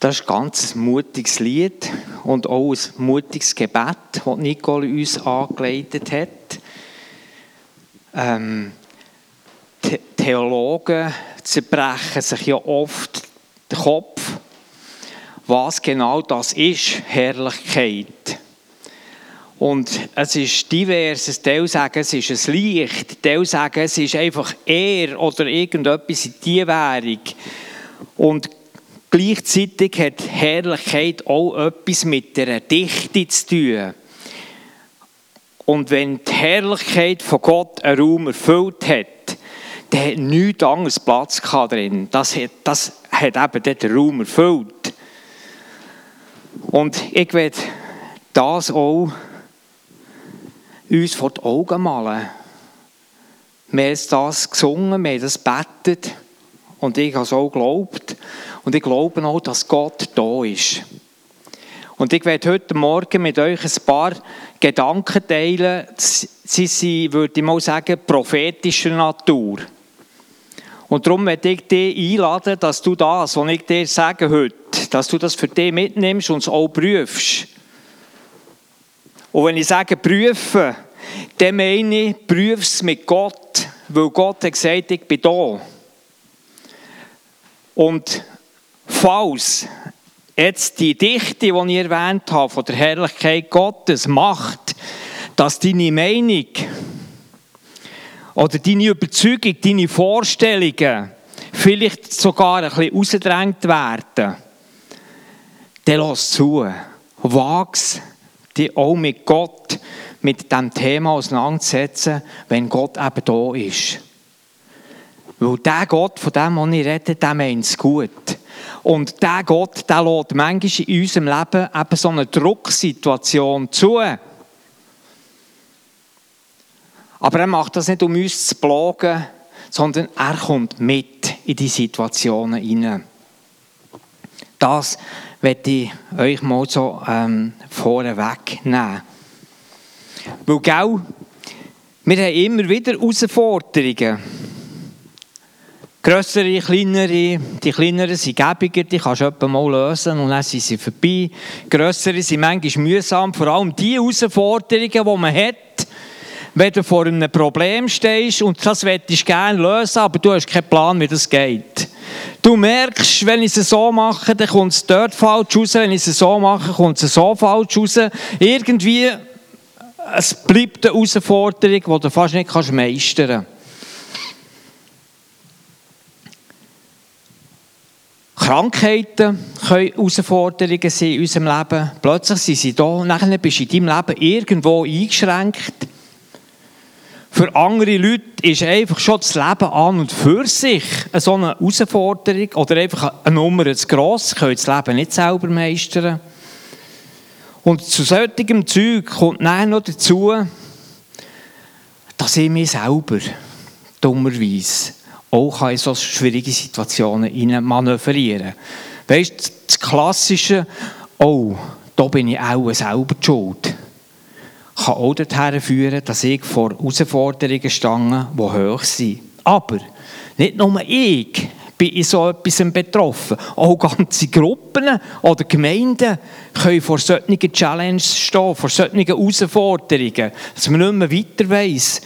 Das ist ganz ein mutiges Lied und auch ein mutiges Gebet, das Nicole uns angeleitet hat. Ähm, Theologen zerbrechen sich ja oft den Kopf, was genau das ist, Herrlichkeit. Und es ist divers. Teil sagen, es ist ein Licht. Teil sagen, es ist einfach er oder irgendetwas in die Währung. Und Gleichzeitig hat Herrlichkeit auch etwas mit der Dichte zu tun. Und wenn die Herrlichkeit von Gott einen Raum erfüllt hat, dann hat nichts anderes Platz drin. Das hat, das hat eben den Raum erfüllt. Und ich werde das auch uns vor die Augen malen. Wir haben das gesungen, wir haben das betet und ich habe es auch geglaubt. Und ich glaube auch, dass Gott da ist. Und ich werde heute Morgen mit euch ein paar Gedanken teilen. Sie sind, würde ich mal sagen, prophetischer Natur. Und darum werde ich dich einladen, dass du das, was ich dir sage heute, dass du das für dich mitnimmst und es auch prüfst. Und wenn ich sage prüfen, dann meine ich, prüf es mit Gott, weil Gott hat gesagt, ich bin da. Und falls jetzt die Dichte, die ich erwähnt habe, von der Herrlichkeit Gottes macht, dass deine Meinung oder deine Überzeugung, deine Vorstellungen vielleicht sogar ein bisschen rausgedrängt werden, dann lass zu. Wag's dich auch mit Gott, mit diesem Thema auseinandersetzen, wenn Gott eben da ist. Weil der Gott, von dem ich rede, der meint es gut. Und der Gott, der lässt manchmal in unserem Leben eben so eine Drucksituation zu. Aber er macht das nicht, um uns zu plagen, sondern er kommt mit in die Situationen hinein. Das werde ich euch mal so ähm, vorweg nehmen. Weil, gell, wir haben immer wieder Herausforderungen. Grössere, kleinere, die kleineren sind gäbiger, die kannst du mal lösen und dann sind sie vorbei. Grössere sind manchmal mühsam, vor allem die Herausforderungen, die man hat, wenn du vor einem Problem stehst und das möchtest du gerne lösen, aber du hast keinen Plan, wie das geht. Du merkst, wenn ich es so mache, dann kommt es dort falsch raus, wenn ich es so mache, kommt es so falsch raus. Irgendwie, es bleibt eine Herausforderung, die du fast nicht meistern kannst. Krankheiten können Herausforderungen sein in unserem Leben. Plötzlich sind sie da, nachher bist du in deinem Leben irgendwo eingeschränkt. Für andere Leute ist einfach schon das Leben an und für sich eine so eine Herausforderung oder einfach eine Nummer zu gross. Sie können das Leben nicht selber meistern. Und zu solchem Zeug kommt dann noch dazu, dass ich mich selber dummerweise auch in so schwierige Situationen manövrieren Weißt du, das Klassische, oh, da bin ich auch selber schuld, kann auch dazu führen, dass ich vor Herausforderungen stange, die hoch sind. Aber nicht nur ich bin in so etwas betroffen. Auch ganze Gruppen oder Gemeinden können vor solchen Challenges stehen, vor solchen Herausforderungen, dass man nicht mehr weiter weiss.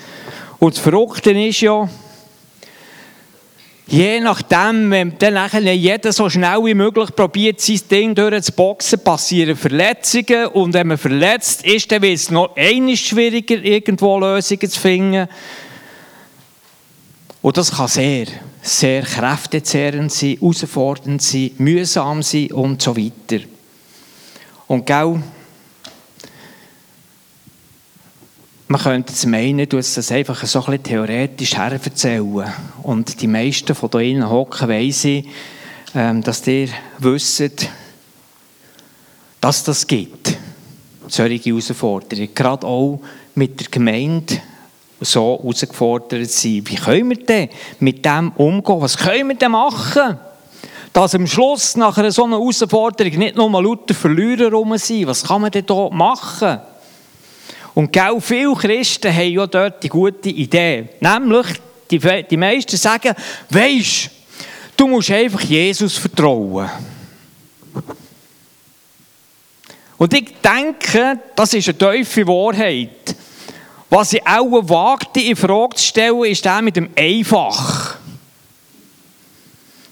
Und das Verrückte ist ja, Je nachdem, wenn dann nachher jeder so schnell wie möglich probiert, sein Ding durchzuboxen, passieren Verletzungen. Und wenn man verletzt ist, dann wird es noch einmal schwieriger, irgendwo Lösungen zu finden. Und das kann sehr, sehr kräftezehrend sein, herausfordernd sein, mühsam sein und so weiter. Und genau Man könnte es meinen, du das einfach so ein theoretisch hererzählen. Und die meisten von Ihnen hocken weiss ähm, dass ihr wisst, dass das gibt. Solche Herausforderungen. Gerade auch mit der Gemeinde so herausgefordert sind. Wie können wir denn mit dem umgehen? Was können wir denn machen? Dass am Schluss nach so einer Herausforderung nicht nur lauter Verlierer rum sind. Was kann man denn da machen? Und viele Christen haben ja dort die gute Idee. Nämlich, die, die meisten sagen, weisst, du musst einfach Jesus vertrauen. Und ich denke, das ist eine tiefe Wahrheit. Was ich auch wagte, in Frage zu stellen, ist der mit dem Einfach.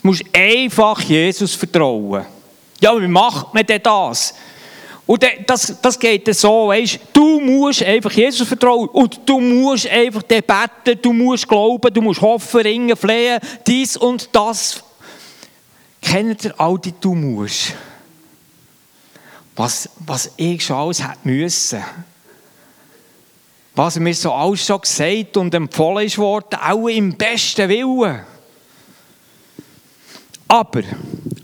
Du musst einfach Jesus vertrauen. Ja, wie macht man denn das? Und das, das geht so, weißt du, musst einfach Jesus vertrauen und du musst einfach beten, du musst glauben, du musst hoffen, ringen, flehen, dies und das. Kennt ihr all die Du musst? Was, was ich schon alles hätte müssen. Was mir so alles schon gesagt und empfohlen ist worden, auch im besten Willen. Aber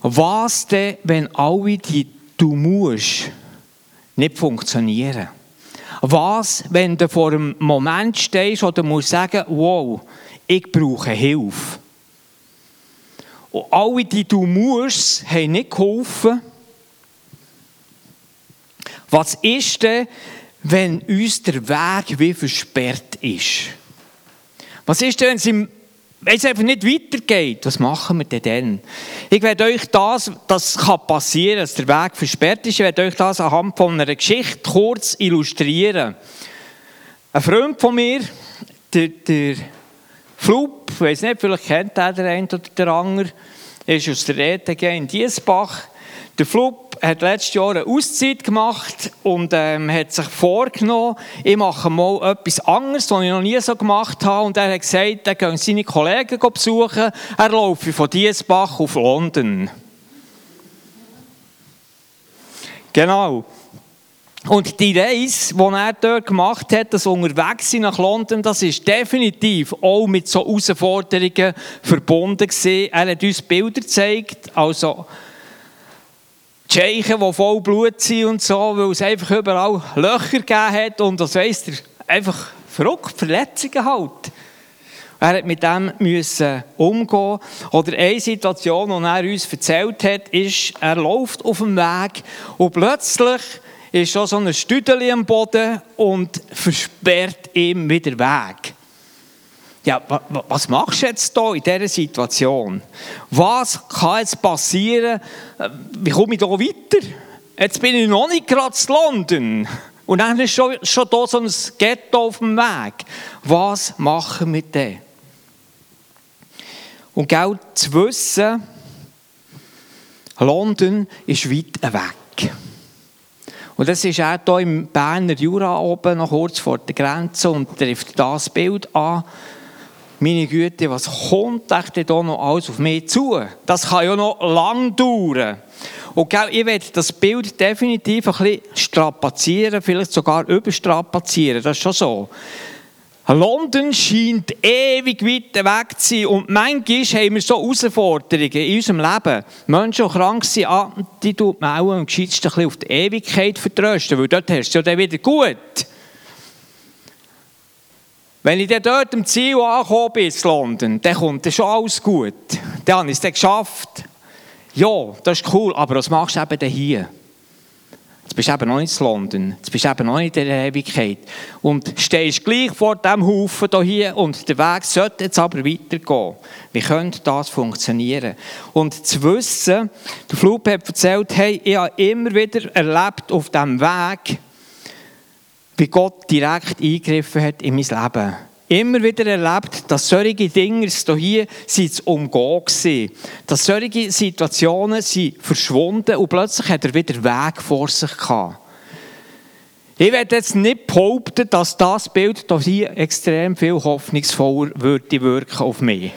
was denn, wenn alle die Du musst nicht funktionieren? Was, wenn du vor einem Moment stehst oder musst sagen, wow, ich brauche Hilfe? Und alle, die du musst, haben nicht geholfen. Was ist denn, wenn uns der Weg wie versperrt ist? Was ist denn, wenn es im wenn es einfach nicht weitergeht, was machen wir denn dann? Ich werde euch das, das kann passieren, dass der Weg versperrt ist, ich werde euch das anhand von einer Geschichte kurz illustrieren. Ein Freund von mir, der, der Flup, ich weiß nicht, vielleicht kennt er der eine oder der andere, ist aus der ETG in Diesbach. Der Flup hat letztes Jahr eine Auszeit gemacht und ähm, hat sich vorgenommen, ich mache mal etwas anderes, was ich noch nie so gemacht habe. Und er hat gesagt, er geht seine Kollegen besuchen, er laufe von Diesbach auf London. Genau. Und die Reise, die er dort gemacht hat, das Unterwegssein nach London, das ist definitiv auch mit so Herausforderungen verbunden gewesen. Er hat uns Bilder gezeigt, also Tschechen, die voll Blut sind und so, weil es einfach überall Löcher gegeben hat und das weisst ihr, einfach verrückt, Verletzungen halt. Er hat mit dem müssen umgehen. Oder eine Situation, die er uns erzählt hat, ist, er läuft auf dem Weg und plötzlich ist schon so ein Stüdeli am Boden und versperrt ihm wieder Weg. Ja, was machst du jetzt hier in dieser Situation? Was kann jetzt passieren? Wie komme ich hier weiter? Jetzt bin ich noch nicht gerade in London. Und dann ist schon, schon hier so ein Ghetto auf dem Weg. Was machen wir denn? Und genau zu wissen, London ist weit weg. Und das ist auch hier im Berner Jura oben, noch kurz vor der Grenze, und trifft das Bild an meine Güte, was kommt echt da noch alles auf mich zu? Das kann ja noch lang dauern. Und ich werde das Bild definitiv ein bisschen strapazieren, vielleicht sogar überstrapazieren, das ist schon so. London scheint ewig weit weg zu sein und manchmal haben wir so Herausforderungen in unserem Leben. Menschen, die krank sind, ah, die tut man auch am bisschen auf die Ewigkeit vertrösten, weil dort hast du ja dann wieder gut. Wenn ich dann dort am Ziel angekommen bin, in London, dann kommt dann schon alles gut. Dann habe ich es geschafft. Ja, das ist cool, aber was machst du eben hier? Jetzt bist du eben noch nicht in London, jetzt bist du eben noch nicht in der Ewigkeit. Und stehst gleich vor diesem Haufen hier und der Weg sollte jetzt aber weitergehen. Wie könnte das funktionieren? Und zu wissen, der Flug hat erzählt, hey, ich habe immer wieder erlebt auf diesem Weg, wie Gott direkt eingegriffen hat in mein Leben. Immer wieder erlebt, dass solche Dinge hier sind umgehen waren. Dass solche Situationen sind verschwunden und plötzlich hat er wieder Weg vor sich gehabt. Ich werde jetzt nicht behaupten, dass das Bild hier extrem viel hoffnungsvoller würde wirken auf mich.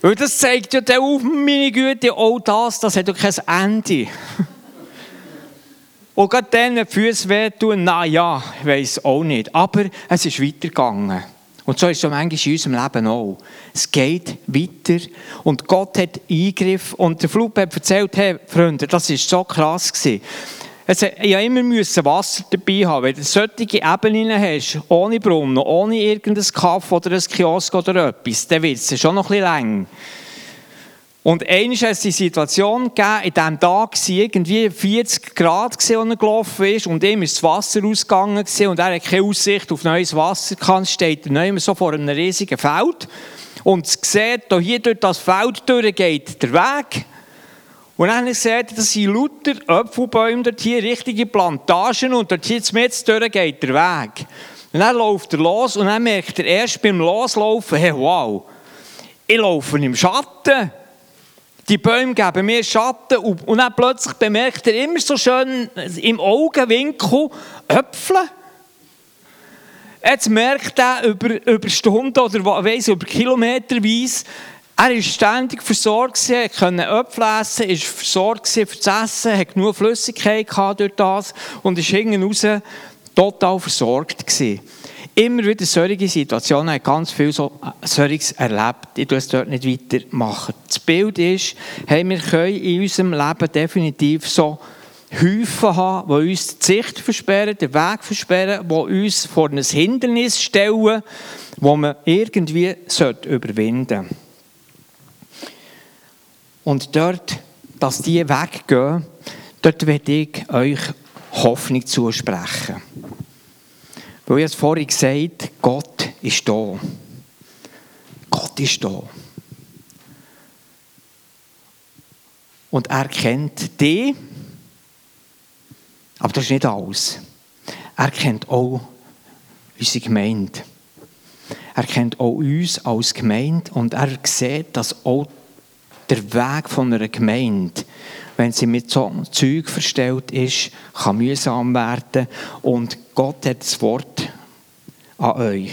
Weil das zeigt ja auf meine Güte, auch das, das hat ja kein Ende. Und gerade dann, wenn die Füße wehtun, na ja, ich weiß auch nicht. Aber es ist weitergegangen. Und so ist es manchmal in unserem Leben auch. Es geht weiter und Gott hat Eingriff. Und der Flug hat erzählt, hey, Freunde, das war so krass. Gewesen. Also, ich immer müssen Wasser dabei haben. Wenn du solche Ebenen hast, ohne Brunnen, ohne irgendein Kaffee oder ein Kiosk oder etwas, dann wird es schon noch ein bisschen länger. Und einmal hat es die Situation gegeben, in diesem Tag waren irgendwie 40 Grad, als er gelaufen ist, und ihm ist das Wasser ausgegangen und er hat keine Aussicht auf neues Wasser gehabt. steht er so vor einem riesigen Feld und sieht, hier durch das Feld durch geht der Weg. Und dann seht ihr, das sind lauter Apfelbäume dort hier, richtige Plantagen und dort hier mit durch geht der Weg. Und dann läuft er los und dann merkt er erst beim Loslaufen, hey, wow, ich laufe im Schatten. Die Bäume geben mir Schatten und, dann plötzlich bemerkt er immer so schön im Augenwinkel Äpfel. Jetzt merkt er über, über Stunden oder weiss, über Kilometerweise, er war ständig versorgt, er konnte Äpfel essen, war versorgt für das Essen, hatte genug Flüssigkeit durch das und ist hinten raus total versorgt gewesen. Immer wieder solche Situationen, hat ganz viel so äh, solches erlebt. Ich tue es dort nicht weitermachen. Das Bild ist, hey, wir können in unserem Leben definitiv so Häufen haben, die uns die Sicht versperren, den Weg versperren, die uns vor ein Hindernis stellen, das man irgendwie überwinden sollte. Und dort, dass die weggehen, dort werde ich euch Hoffnung zusprechen. Weil ich es vorhin gesagt Gott ist da. Gott ist da. Und er kennt dich, aber das ist nicht alles. Er kennt auch unsere Gemeinde. Er kennt auch uns als Gemeinde und er sieht, dass auch der Weg von einer Gemeinde, wenn sie mit so einem Zeug verstellt ist, kann mühsam werden. Und Gott hat das Wort an euch.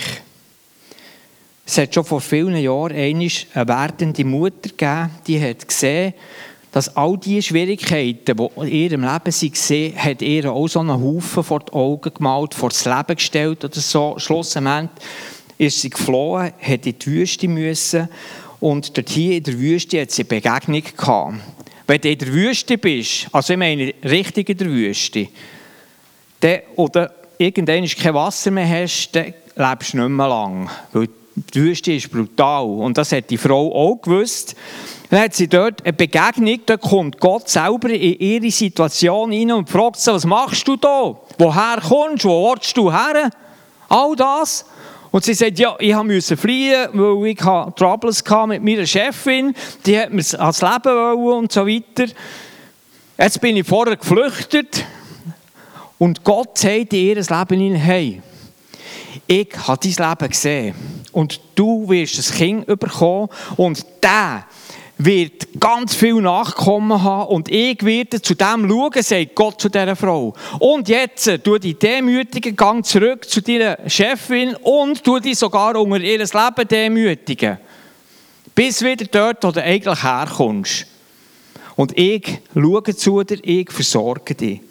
Es hat schon vor vielen Jahren eine werdende Mutter gegeben, die hat gesehen, dass all die Schwierigkeiten, die in ihrem Leben sie gesehen hat ihr auch so einen Haufen vor die Augen gemalt, vor das Leben gestellt oder so. Schlussendlich ist sie geflohen, hat in die Wüste müssen und dort hier in der Wüste hat sie eine Begegnung gehabt. Wenn du in der Wüste bist, also ich meine richtig in der Wüste, dann, oder irgendwann kein Wasser mehr hast, dann lebst du nicht mehr lang. Weil die Wüste ist brutal. Und das hat die Frau auch gewusst. Dann hat sie dort eine Begegnung, da kommt Gott selber in ihre Situation hinein und fragt sie, was machst du da? Woher kommst du? Wo willst du her? All das. Und sie sagt, ja, ich musste fliehen, weil ich Troubles mit meiner Chefin, die hat mir ans Leben wollen und so weiter. Jetzt bin ich vorher geflüchtet und Gott sagt in ihr Leben hinein, hey, ich habe dein Leben gesehen und du wirst ein Kind bekommen und der wird ganz viel Nachkommen haben und ich werde zu dem schauen, sagt Gott zu dieser Frau. Und jetzt tu die demütigen Gang zurück zu deiner Chefin und tu die sogar unter ihr Leben demütigen. Bis wieder dort, wo du eigentlich herkommst. Und ich schaue zu dir, ich versorge dich.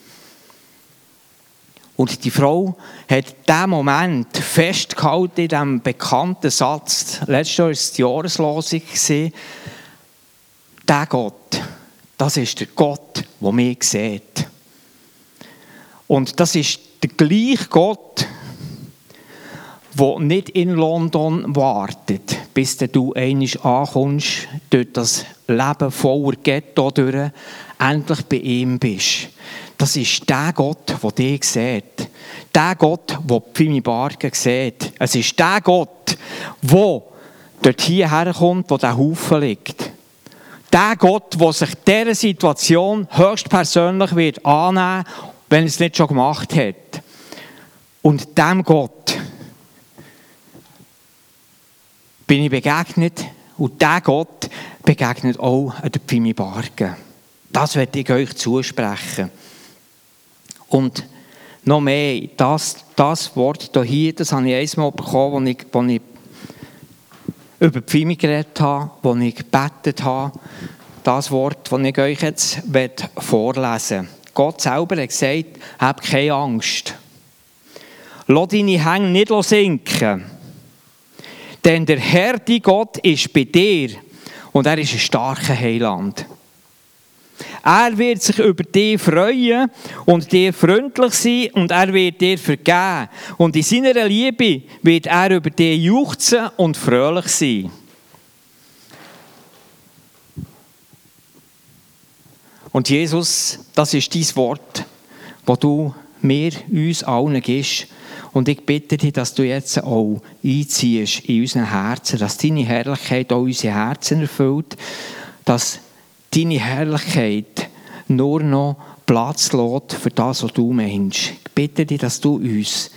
Und die Frau hat diesen Moment festgehalten in diesem bekannten Satz. Letztes Jahr war es die Jahreslosung. Der Gott, das ist der Gott, der mich sieht. Und das ist der gleiche Gott, der nicht in London wartet, bis du einmal ankommst, durch das Leben voller Ghetto durch, endlich bei ihm bist. Das ist der Gott, der dich sieht. Der Gott, der Pfimi Bargen sieht. Es ist der Gott, der dort hierher kommt, wo der Haufen liegt. Der Gott, der sich dieser Situation höchstpersönlich wird annehmen, wenn er es nicht schon gemacht hat. Und dem Gott bin ich begegnet und der Gott begegnet auch an der Pfimi Bargen. Das werde ich euch zusprechen. Und noch mehr, das, das Wort hier, das habe ich einmal bekommen, als ich, ich über die Pfimi geredet habe, als ich gebetet habe. Das Wort, das ich euch jetzt vorlesen Gott selber hat gesagt, hab keine Angst. Lass deine Hänge nicht sinken. Denn der Herr, die Gott, ist bei dir und er ist ein starker Heiland. Er wird sich über dich freuen und dir freundlich sein und er wird dir vergeben. Und in seiner Liebe wird er über dich juchzen und fröhlich sein. Und Jesus, das ist dein Wort, das du mir, uns allen gibst. Und ich bitte dich, dass du jetzt auch einziehst in unseren Herzen, dass deine Herrlichkeit auch unsere Herzen erfüllt, dass deine Herrlichkeit nur noch Platz lässt für das, was du meinst. Ich bitte dich, dass du uns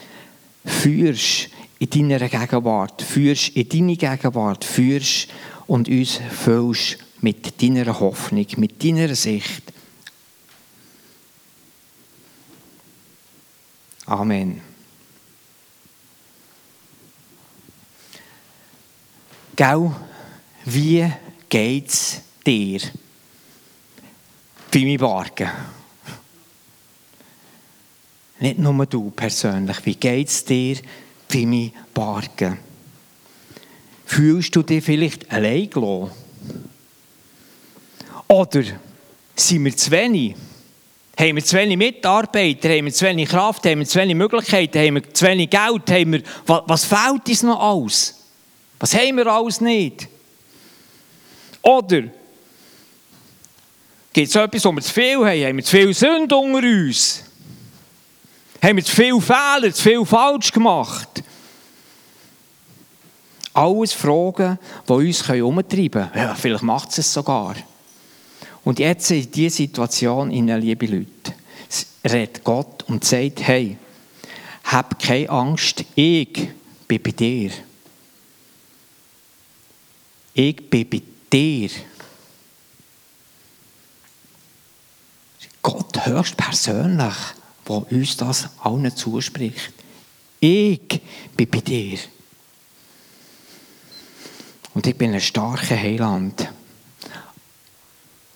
führst in deiner Gegenwart, führst in deine Gegenwart, führst und uns füllst mit deiner Hoffnung, mit deiner Sicht. Amen. Gell, wie geht's dir? Meinem Bargen. Nicht nur du persönlich. Wie geht's dir bei meinem Bargen? Fühlst du dich vielleicht allein gelassen? Oder sind wir zu wenig? Haben wir zu wenig Mitarbeiter? Haben wir zu wenig Kraft? Haben wir zu wenig Möglichkeiten? Haben wir zu wenig Geld? Haben wir, was, was fehlt uns noch alles? Was haben wir alles nicht? Oder gibt es etwas, wo wir zu viel haben? Haben wir zu viel Sünde unter uns? Haben wir zu viele Fehler, zu viel falsch gemacht? Alles Fragen, die uns umtreiben können. Ja, vielleicht macht es es sogar. Und jetzt in dieser Situation, in liebe Leute, redet Gott und sagt, hey, hab keine Angst, ich bin bei dir. Ich bin bei dir. Gott hörst persönlich, der uns das allen zuspricht. Ich bin bei dir. Und ich bin ein starker Heiland.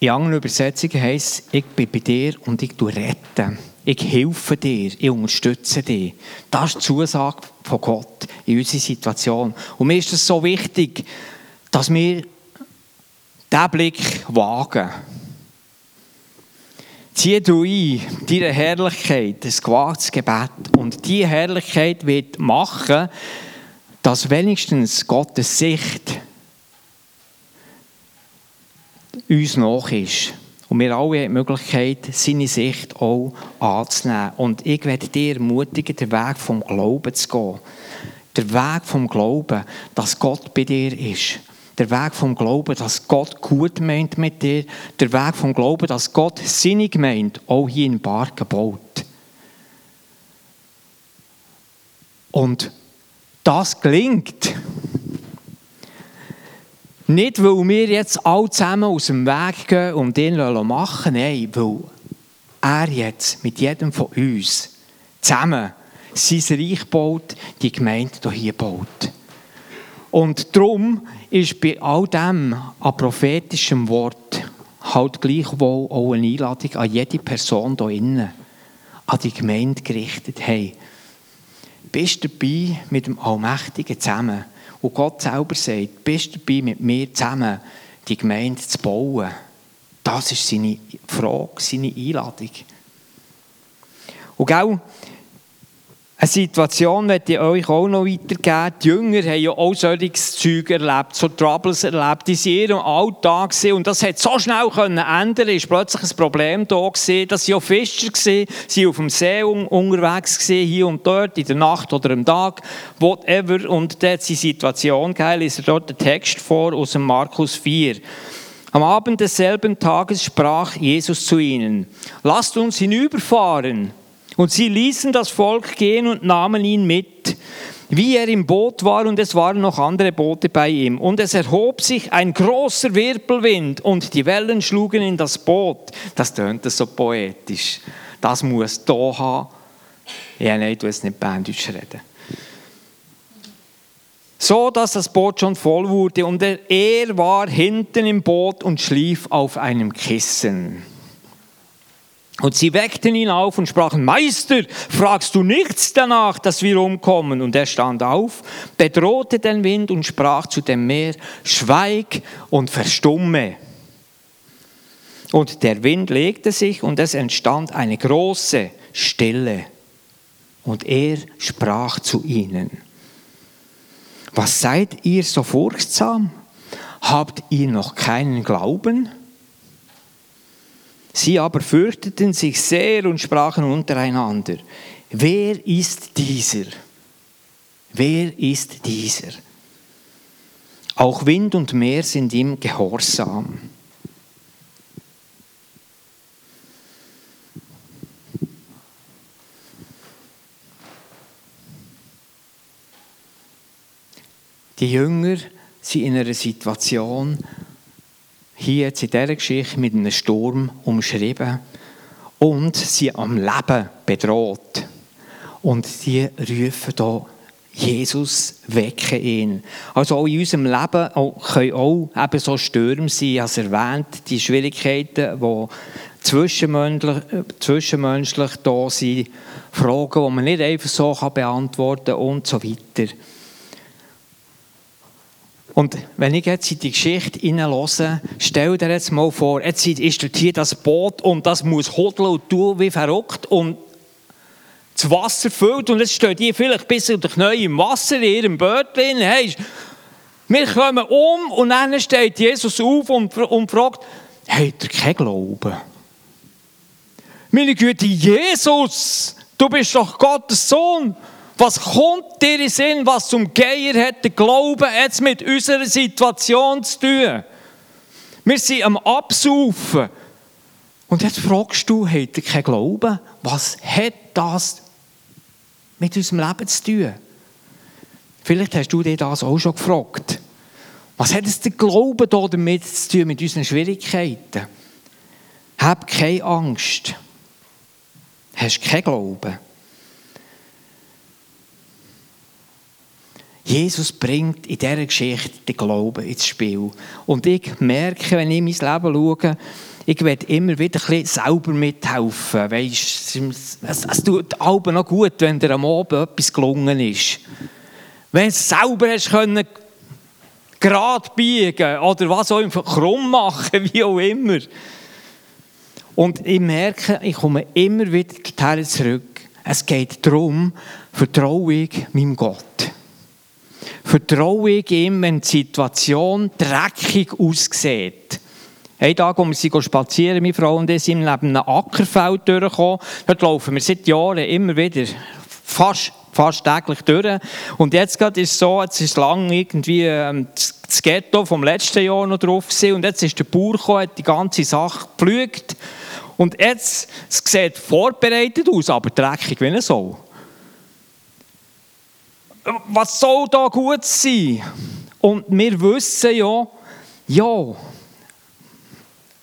In anderen Übersetzungen heisst es, ich bin bei dir und ich rette. Ich helfe dir, ich unterstütze dich. Das ist die Zusage von Gott in unserer Situation. Und mir ist es so wichtig, dass wir diesen Blick wagen. Zieh du ein, deine Herrlichkeit, das gewagtes Gebet. Und diese Herrlichkeit wird machen, dass wenigstens Gottes Sicht uns nach ist. Und wir alle haben die Möglichkeit, seine Sicht auch anzunehmen. Und ich werde dir ermutigen, den Weg vom Glauben zu gehen. Der Weg vom Glauben, dass Gott bei dir ist. Der Weg vom Glauben, dass Gott gut meint mit dir. Der Weg vom Glauben, dass Gott seine Gemeinde auch hier in Barken baut. Und das gelingt. Nicht, weil wir jetzt alle zusammen aus dem Weg gehen und ihn machen nein, weil er jetzt mit jedem von uns zusammen sein Reich baut, die Gemeinde hier baut. Und darum ist bei all dem an prophetischem Wort halt gleichwohl auch eine Einladung an jede Person hier innen, an die Gemeinde gerichtet. Hey, bist du dabei mit dem Allmächtigen zusammen? Und Gott selber sagt, bist du dabei, mit mir zusammen die Gemeinde zu bauen? Das ist seine Frage, seine Einladung. Und genau eine Situation möchte ich euch auch noch weitergeben. Die Jünger haben ja auch solches Zeug erlebt, so Troubles erlebt, die sie in ihrem Alltag sind. Und das hat so schnell können ändern. Es war plötzlich ein Problem da gewesen, dass sie auch Fischer waren, sie auf dem See unterwegs waren, hier und dort, in der Nacht oder am Tag, whatever. Und da hat sie Situation gegeben, lese dort den Text vor aus dem Markus 4. Am Abend desselben Tages sprach Jesus zu ihnen, lasst uns hinüberfahren und sie ließen das Volk gehen und nahmen ihn mit, wie er im Boot war, und es waren noch andere Boote bei ihm. Und es erhob sich ein großer Wirbelwind, und die Wellen schlugen in das Boot. Das tönt so poetisch. Das muss da haben. Ja, nein, du es nicht Berndeutsch reden. So, dass das Boot schon voll wurde, und er war hinten im Boot und schlief auf einem Kissen. Und sie weckten ihn auf und sprachen, Meister, fragst du nichts danach, dass wir umkommen? Und er stand auf, bedrohte den Wind und sprach zu dem Meer, Schweig und verstumme. Und der Wind legte sich und es entstand eine große Stille. Und er sprach zu ihnen, was seid ihr so furchtsam? Habt ihr noch keinen Glauben? Sie aber fürchteten sich sehr und sprachen untereinander, wer ist dieser? Wer ist dieser? Auch Wind und Meer sind ihm gehorsam. Die Jünger sind in einer Situation, hier jetzt in dieser Geschichte mit einem Sturm umschrieben und sie am Leben bedroht. Und die rufen da Jesus wecken ihn. Also auch in unserem Leben können auch eben so Stürme sein, als erwähnt, die Schwierigkeiten, die zwischenmenschlich, zwischenmenschlich da sind, Fragen, die man nicht einfach so beantworten kann und so weiter. Und wenn ich jetzt in die Geschichte hineinhöre, stell dir jetzt mal vor, jetzt ist dort hier das Boot und das muss hodeln und tun wie verrückt und das Wasser füllt und jetzt steht hier vielleicht bis unter die Knie im Wasser in ihrem Bötchen. Hey, wir kommen um und dann steht Jesus auf und, und fragt, habt ihr keinen Glauben? Meine Güte, Jesus, du bist doch Gottes Sohn. Was kommt dir in Sinn, was zum Geier hat der Glaube jetzt mit unserer Situation zu tun? Wir sind am Absaufen. Und jetzt fragst du, hat er keinen Glauben? Was hat das mit unserem Leben zu tun? Vielleicht hast du dir das auch schon gefragt. Was hat es der Glaube da damit zu tun, mit unseren Schwierigkeiten? Hab keine Angst. Hast keinen Glauben. Jesus bringt in dieser Geschichte den Glauben ins Spiel. Und ich merke, wenn ich in mein Leben schaue, ich werde immer wieder ein bisschen selber mithelfen. Weißt, es, es tut Alben noch gut, wenn dir am Abend etwas gelungen ist. Wenn du es selber hast können, gerade biegen oder was auch immer, krumm machen, wie auch immer. Und ich merke, ich komme immer wieder dorthin zurück. Es geht darum, vertraue ich meinem Gott. Vertraue ich ihm, wenn die Situation dreckig aussieht. Ein Tag, als wir spazieren, meine Frau und ich, sind neben einem Ackerfeld durchgekommen. Dort laufen wir seit Jahren immer wieder fast, fast täglich durch. Und jetzt gerade ist es so, jetzt ist lange irgendwie ähm, das Ghetto vom letzten Jahr noch drauf gewesen, und jetzt ist der Bauer gekommen, hat die ganze Sache gepflügt. Und jetzt, es sieht vorbereitet aus, aber dreckig wie ein Sau was soll da gut sein? Und wir wissen ja, ja,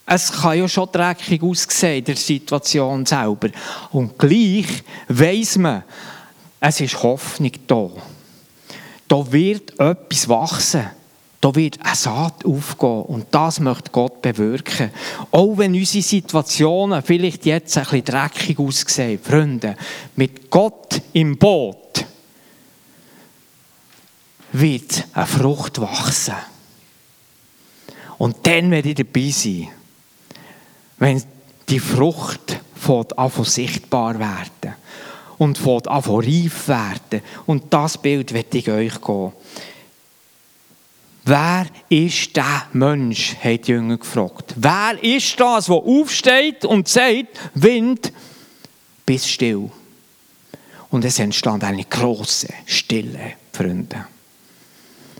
es kann ja schon dreckig aussehen der Situation selber. Und gleich weiß man, es ist Hoffnung da. Da wird etwas wachsen. Da wird eine Saat aufgehen und das möchte Gott bewirken. Auch wenn unsere Situationen vielleicht jetzt ein bisschen dreckig aussehen, Freunde, mit Gott im Boot wird eine Frucht wachsen. Und dann werde ich dabei sein, wenn die Frucht von sichtbar werden und von reif werden. Und das Bild werde ich euch gehen. Wer ist der Mensch, hat die Jünger gefragt. Wer ist das, der aufsteht und sagt, Wind, bist still. Und es entstand eine große Stille, Freunde.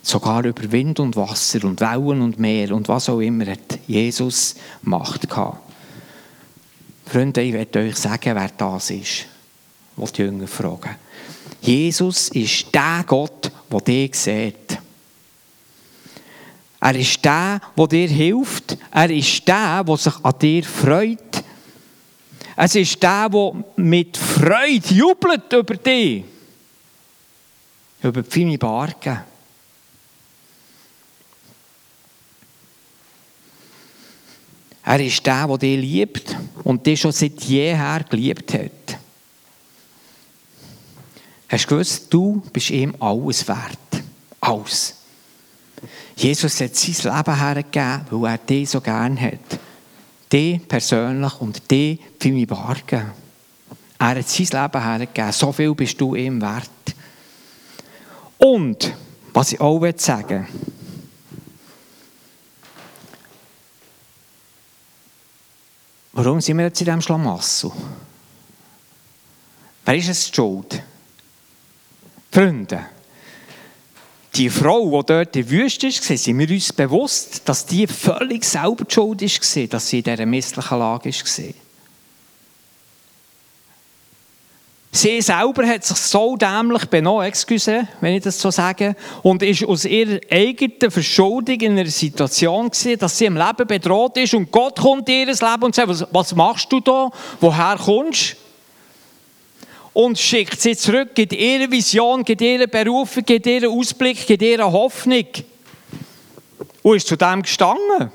Sogar über Wind und Wasser und Wellen und Meer und was auch immer hat Jesus Macht gehabt. Freunde, ich werde euch sagen, wer das ist, was die Jünger fragen. Jesus ist der Gott, der dich sieht. Er ist der, der dir hilft. Er ist der, der sich an dir freut. Es ist der, der mit Freude jubelt über dich. Über die Barken. Er ist der, der dich liebt und dich schon seit jeher geliebt hat. Hast du gewusst, du bist ihm alles wert. Alles. Jesus hat sein Leben hergegeben, weil er dich so gern hat. Dich persönlich und dich für mich Bargen. Er hat sein Leben hergegeben. So viel bist du ihm wert. Und, was ich auch sagen will, Warum sind wir jetzt in diesem Schlamassel? Wer ist es schuld? Freunde, die Frau, die dort in der Wüste war, sind wir uns bewusst, dass die völlig selber die schuld war, dass sie in dieser misslichen Lage war. Sie selber hat sich so dämlich benommen, excuse, wenn ich das so sage, und ist aus ihrer eigenen Verschuldung in einer Situation gewesen, dass sie im Leben bedroht ist und Gott kommt in ihr Leben und sagt, was, machst du da? Woher kommst Und schickt sie zurück, gibt ihre Vision, gibt ihre Berufung, gibt ihren Ausblick, gibt ihre Hoffnung. Und ist zu dem gestanden.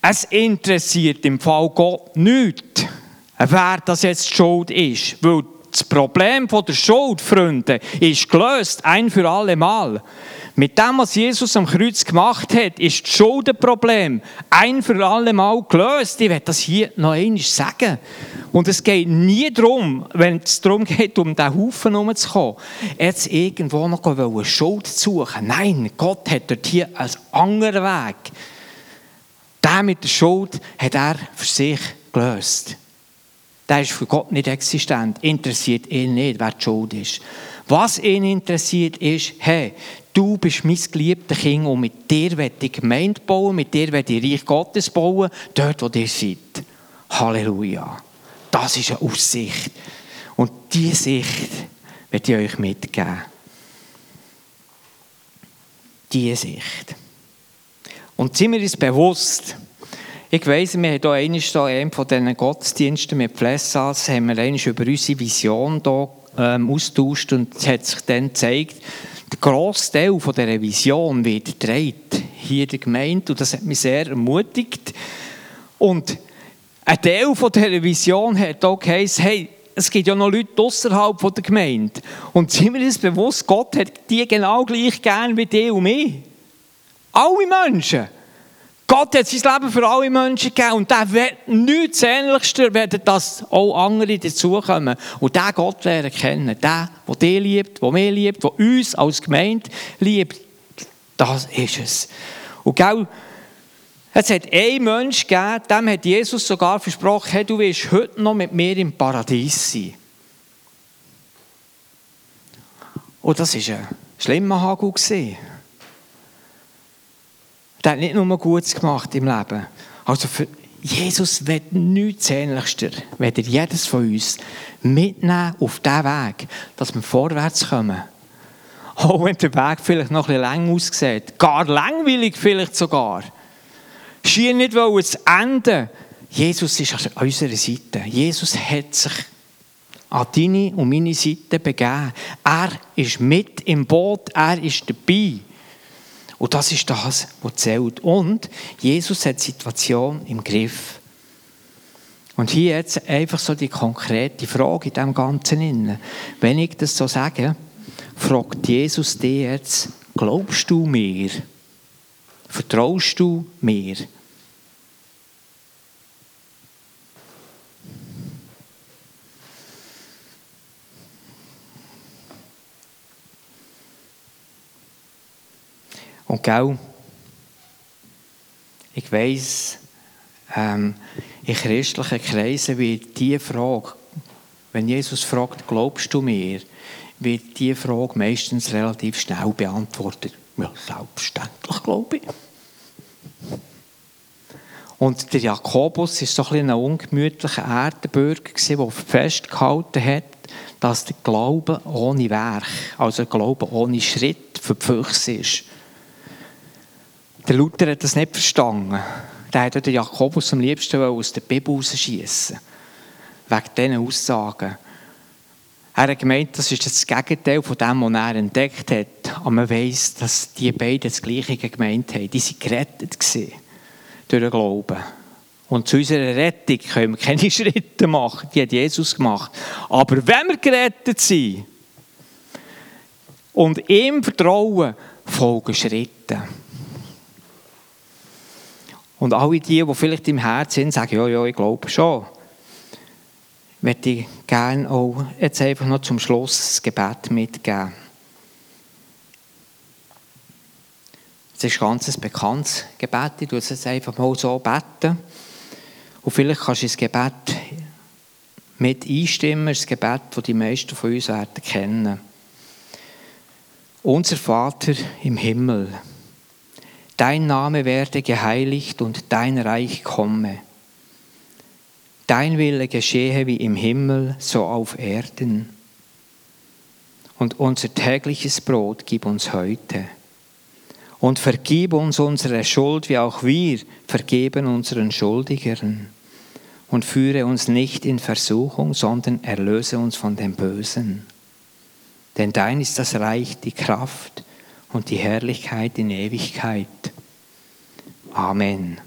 Es interessiert im Fall Gott nichts wer das jetzt schuld ist. Weil das Problem der Schuld, Freunde, ist gelöst, ein für alle Mal. Mit dem, was Jesus am Kreuz gemacht hat, ist das Schuldenproblem ein für alle Mal gelöst. Ich werde das hier noch einmal sagen. Und es geht nie darum, wenn es darum geht, um diesen Haufen herumzukommen, jetzt irgendwo noch eine Schuld zu suchen. Nein, Gott hat dort hier einen anderen Weg. Der mit der Schuld hat er für sich gelöst der ist für Gott nicht existent. Interessiert ihn nicht, wer die Schuld ist. Was ihn interessiert ist, hey, du bist mein geliebter Kind und mit dir werde ich Gemeinde bauen, mit dir werde ich Reich Gottes bauen, dort, wo ihr seid. Halleluja. Das ist eine Aussicht. Und diese Sicht werde ich euch mitgeben. Diese Sicht. Und sind wir uns bewusst, ich weiss, wir haben hier einmal so einem von diesen Gottesdiensten mit Flessas, haben wir über unsere Vision hier, ähm, austauscht und es hat sich dann gezeigt, der grosse Teil von dieser Vision wird gedreht hier in der Gemeinde und das hat mich sehr ermutigt. Und ein Teil von dieser Vision hat auch geheißen, hey, es gibt ja noch Leute außerhalb der Gemeinde. Und sind wir uns bewusst, Gott hat die genau gleich gern wie die und mich. Alle Menschen. Gott hat sein Leben für alle Menschen gegeben und der wird nichts Ähnlichster, werden dass auch andere dazukommen. Und der Gott lernen kennen, der, der dich liebt, der mich liebt, der uns als Gemeinde liebt, das ist es. Und gell, es hat einen Mensch gegeben, dem hat Jesus sogar versprochen, hey, du wirst heute noch mit mir im Paradies sein. Und das war ein schlimmer Hagel. Der hat nicht nur Gutes gemacht im Leben. Also für Jesus wird nichts ähnlichster, wenn er jedes von uns mitnehmen auf diesen Weg, dass wir vorwärts kommen. Auch wenn der Weg vielleicht noch ein bisschen lang aussieht, gar langweilig vielleicht sogar. Schien nicht wollen es enden. Jesus ist an unserer Seite. Jesus hat sich an deine und meine Seite begeben. Er ist mit im Boot, er ist dabei. Und das ist das, was zählt. Und Jesus hat die Situation im Griff. Und hier jetzt einfach so die konkrete Frage in dem Ganzen. Wenn ich das so sage, fragt Jesus dich jetzt, glaubst du mir? Vertraust du mir? Und gell, ich weiss, ähm, in christlichen Kreisen wird diese Frage, wenn Jesus fragt, glaubst du mir, wird diese Frage meistens relativ schnell beantwortet. Ja, selbstverständlich glaube ich. Und der Jakobus war so ein, ein ungemütlicher Erdenbürger, der festgehalten hat, dass der Glaube ohne Werk, also der Glaube ohne Schritt für die Füchse ist. Der Luther hat das nicht verstanden. Der hat den Jakobus am liebsten aus der Bibel rausschießen. Wegen diesen Aussagen. Er hat gemeint, das ist das Gegenteil von dem, was er entdeckt hat. Aber man weiss, dass die beiden das Gleiche gemeint haben. Die waren gerettet durch den Glauben. Und zu unserer Rettung können wir keine Schritte machen. Die hat Jesus gemacht. Aber wenn wir gerettet sind und ihm vertrauen, folgen Schritte. Und alle die, die vielleicht im Herzen sind, sagen, ja, ja, ich glaube schon. Möchte ich gerne auch jetzt einfach noch zum Schluss das Gebet mitgeben. Es ist ganz ein bekanntes Gebet. Ich tue es jetzt einfach mal so beten. Und vielleicht kannst du das Gebet mit einstimmen. Das Gebet, das die meisten von uns werden kennen. Unser Vater im Himmel dein Name werde geheiligt und dein Reich komme. Dein Wille geschehe wie im Himmel, so auf Erden. Und unser tägliches Brot gib uns heute. Und vergib uns unsere Schuld, wie auch wir vergeben unseren Schuldigern. Und führe uns nicht in Versuchung, sondern erlöse uns von dem Bösen. Denn dein ist das Reich, die Kraft und die Herrlichkeit in Ewigkeit. Amen.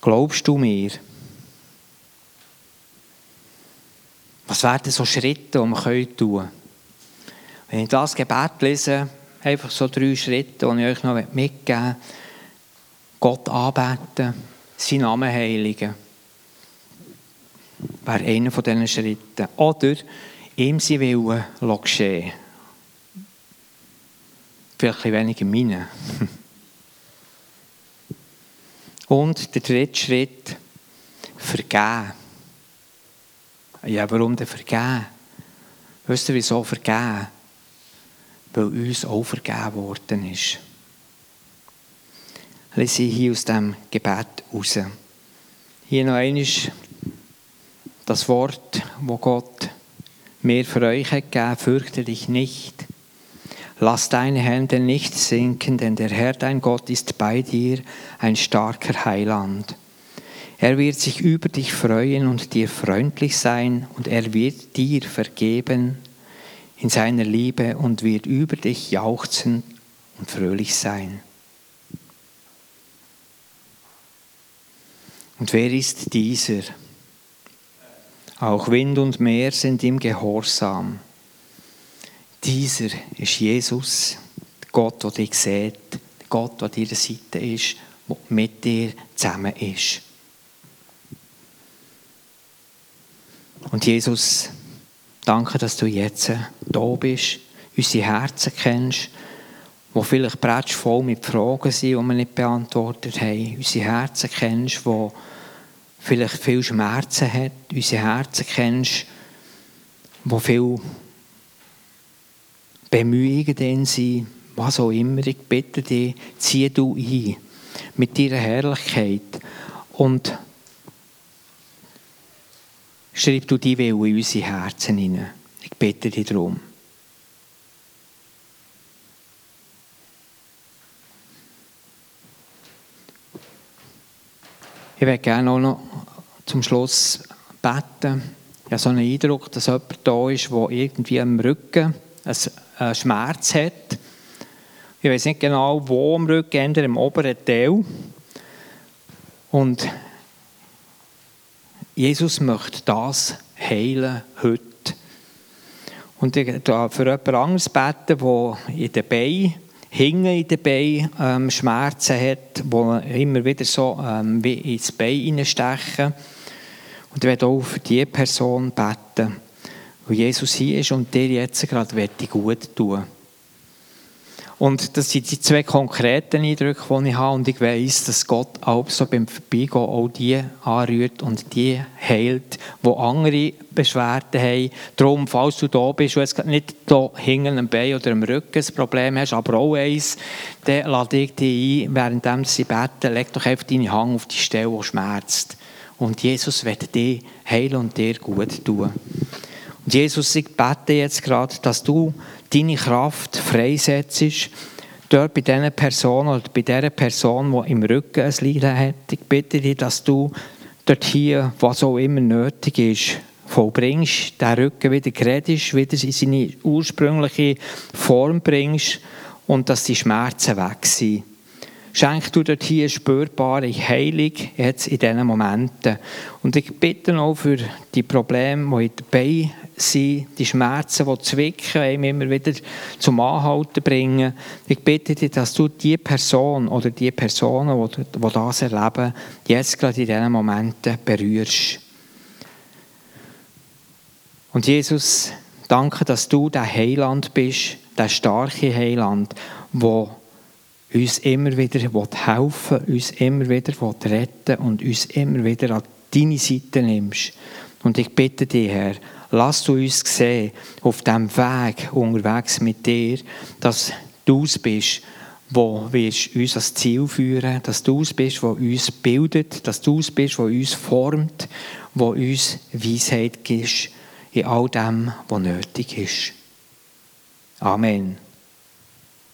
Glaubst du mir? Was wären so Schritte, die wir tun können? Wenn ich das Gebet lese, einfach so drei Schritte, die ich euch noch mitgeben möchte. Gott anbeten, seinen Namen heiligen. Wäre einer von diesen Schritten. Oder ihm sein Willen geschehen. Vielleicht ein weniger meine. Und der dritte Schritt, vergeben. Ja, warum denn vergeben? Wisst ihr, wieso vergeben? Weil uns auch vergeben worden ist. Lese ich hier aus dem Gebet raus. Hier noch einmal das Wort, wo Gott mir für euch gegeben, fürchte dich nicht. Lass deine Hände nicht sinken, denn der Herr dein Gott ist bei dir, ein starker Heiland. Er wird sich über dich freuen und dir freundlich sein, und er wird dir vergeben in seiner Liebe und wird über dich jauchzen und fröhlich sein. Und wer ist dieser? Auch Wind und Meer sind ihm gehorsam. Dieser ist Jesus, Gott, der dich sieht, Gott, der an deiner Seite ist, der mit dir zusammen ist. Und Jesus, danke, dass du jetzt da bist, unsere Herzen kennst, wo vielleicht voll mit Fragen sind, die wir nicht beantwortet haben. Unsere Herzen kennst, wo vielleicht viel Schmerzen hat. Unsere Herzen kennst, wo viel Bemühungen drin sind, was auch immer. Ich bitte dich, zieh du ein mit deiner Herrlichkeit und schreib du die Wille in unsere Herzen hinein. Ich bitte dich darum. Ich würde gerne auch noch zum Schluss beten. Ich habe so einen Eindruck, dass jemand da ist, der irgendwie am Rücken einen Schmerz hat. Ich weiß nicht genau, wo am Rücken, im oberen Teil. Und Jesus möchte das heilen heute. Und ich für jemand anderes beten, der in den Beinen, hinten in den Beinen ähm, Schmerzen hat, die immer wieder so ähm, wie ins Bein stechen. Und ich werde auch für diese Person beten wo Jesus hier ist und dir jetzt gerade gut tun Und das sind die zwei konkreten Eindrücke, die ich habe. Und ich weiß, dass Gott auch so beim Vorbeigehen auch die anrührt und die heilt, die andere Beschwerden haben. Darum, falls du da bist und jetzt nicht da hinten am Bein oder am Rücken ein Problem hast, aber auch eins, dann lade ich dich ein, während sie beten, leg doch einfach deine Hand auf die Stelle, die schmerzt. Und Jesus wird dich heilen und dir gut tun. Und Jesus, ich bete jetzt gerade, dass du deine Kraft freisetzt, dort bei dieser Person oder bei dieser Person, die im Rücken ein Leiden hat. Ich bitte dich, dass du dort hier, was auch immer nötig ist, vollbringst, den Rücken wieder geredest, wieder in seine ursprüngliche Form bringst und dass die Schmerzen weg sind. Schenk du dort hier spürbare Heilung jetzt in diesen Momenten. Und ich bitte auch für die Probleme, die dabei sind, die Schmerzen, die zwicken, immer wieder zum Anhalten bringen. Ich bitte dich, dass du die Person oder die Personen, die das erleben, jetzt gerade in diesen Momenten berührst. Und Jesus, danke, dass du der Heiland bist, der starke Heiland, der uns immer wieder helfen will, uns immer wieder retten und uns immer wieder an deine Seite nimmst. Und ich bitte dich, Herr, lass du uns sehen, auf dem Weg unterwegs mit dir, dass du es bist, wo wirst uns ans Ziel führen, dass du es bist, wo uns bildet, dass du es bist, wo uns formt, wo uns Weisheit gibt in all dem, was nötig ist. Amen.